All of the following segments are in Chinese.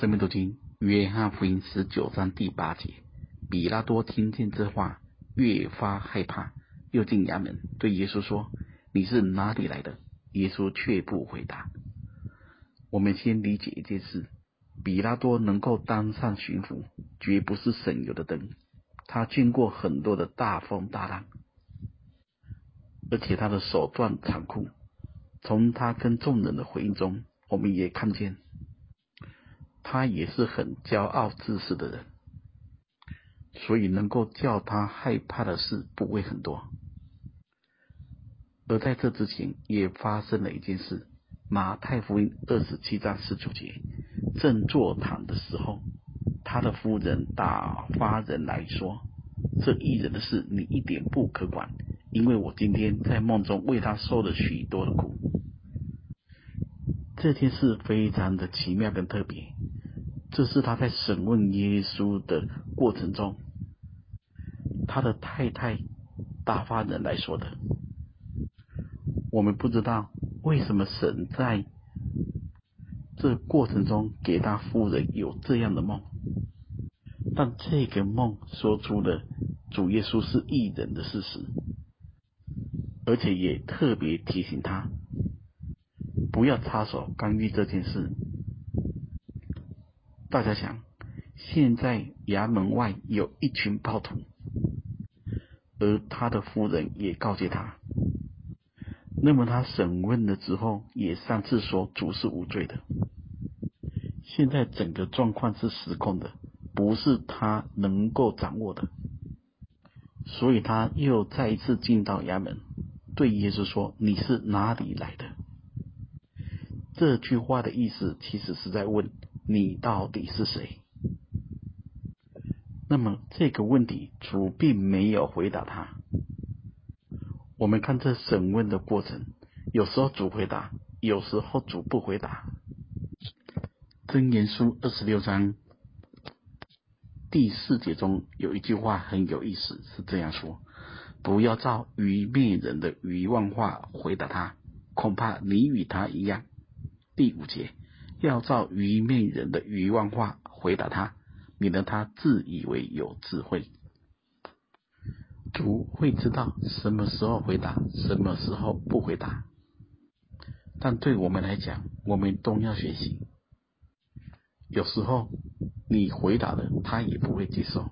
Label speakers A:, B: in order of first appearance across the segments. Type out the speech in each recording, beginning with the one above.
A: 生命读经约翰福音十九章第八节，比拉多听见这话，越发害怕，又进衙门对耶稣说：“你是哪里来的？”耶稣却不回答。我们先理解一件事：比拉多能够当上巡抚，绝不是省油的灯。他见过很多的大风大浪，而且他的手段残酷。从他跟众人的回应中，我们也看见。他也是很骄傲自恃的人，所以能够叫他害怕的事不会很多。而在这之前，也发生了一件事。马太福音二十七章十九节，正坐堂的时候，他的夫人打发人来说：“这义人的事，你一点不可管，因为我今天在梦中为他受了许多的苦。”这件事非常的奇妙跟特别。这是他在审问耶稣的过程中，他的太太大发人来说的。我们不知道为什么神在这过程中给他夫人有这样的梦，但这个梦说出了主耶稣是异人的事实，而且也特别提醒他不要插手干预这件事。大家想，现在衙门外有一群暴徒，而他的夫人也告诫他。那么他审问了之后，也上次说主是无罪的。现在整个状况是失控的，不是他能够掌握的。所以他又再一次进到衙门，对耶稣说：“你是哪里来的？”这句话的意思其实是在问。你到底是谁？那么这个问题主并没有回答他。我们看这审问的过程，有时候主回答，有时候主不回答。箴言书二十六章第四节中有一句话很有意思，是这样说：不要照愚昧人的愚妄话回答他，恐怕你与他一样。第五节。要照愚昧人的愚妄话回答他，免得他自以为有智慧。主会知道什么时候回答，什么时候不回答。但对我们来讲，我们都要学习。有时候你回答了，他也不会接受；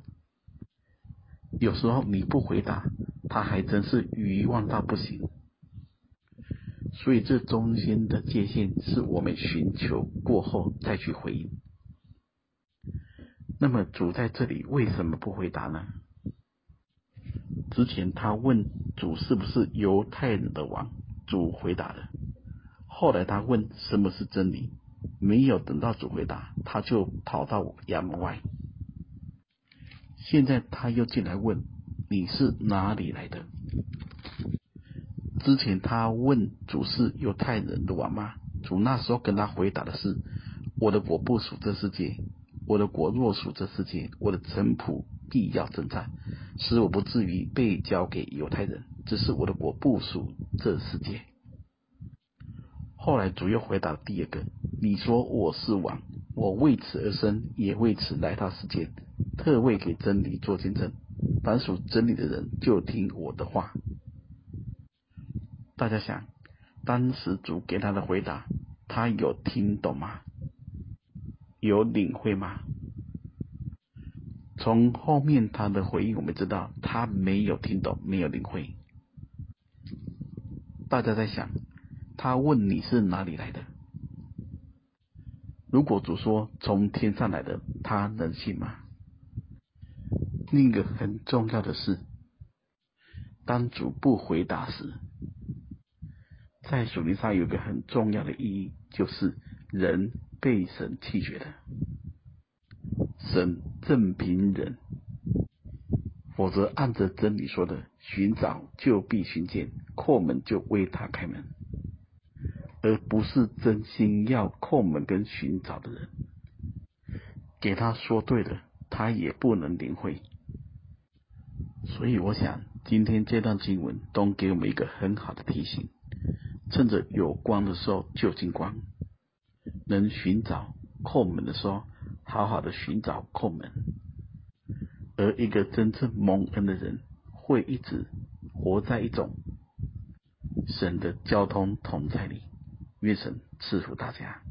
A: 有时候你不回答，他还真是愚妄到不行。所以，这中间的界限是我们寻求过后再去回应。那么，主在这里为什么不回答呢？之前他问主是不是犹太人的王，主回答了。后来他问什么是真理，没有等到主回答，他就跑到衙门外。现在他又进来问，你是哪里来的？之前他问主是犹太人的王吗？主那时候跟他回答的是：我的国不属这世界，我的国若属这世界，我的臣仆必要征战，使我不至于被交给犹太人。只是我的国不属这世界。后来主又回答第二个：你说我是王，我为此而生，也为此来到世界，特为给真理做见证。凡属真理的人就听我的话。大家想，当时主给他的回答，他有听懂吗？有领会吗？从后面他的回应，我们知道他没有听懂，没有领会。大家在想，他问你是哪里来的？如果主说从天上来的，他能信吗？另一个很重要的是，当主不回答时。在属灵上有个很重要的意义，就是人被神弃绝的，神正平人，否则按着真理说的，寻找就必寻见，叩门就为他开门，而不是真心要叩门跟寻找的人，给他说对了，他也不能领会。所以我想，今天这段经文都给我们一个很好的提醒。趁着有光的时候就近光，能寻找叩门的时候，好好的寻找叩门。而一个真正蒙恩的人，会一直活在一种神的交通同在里。愿神赐福大家。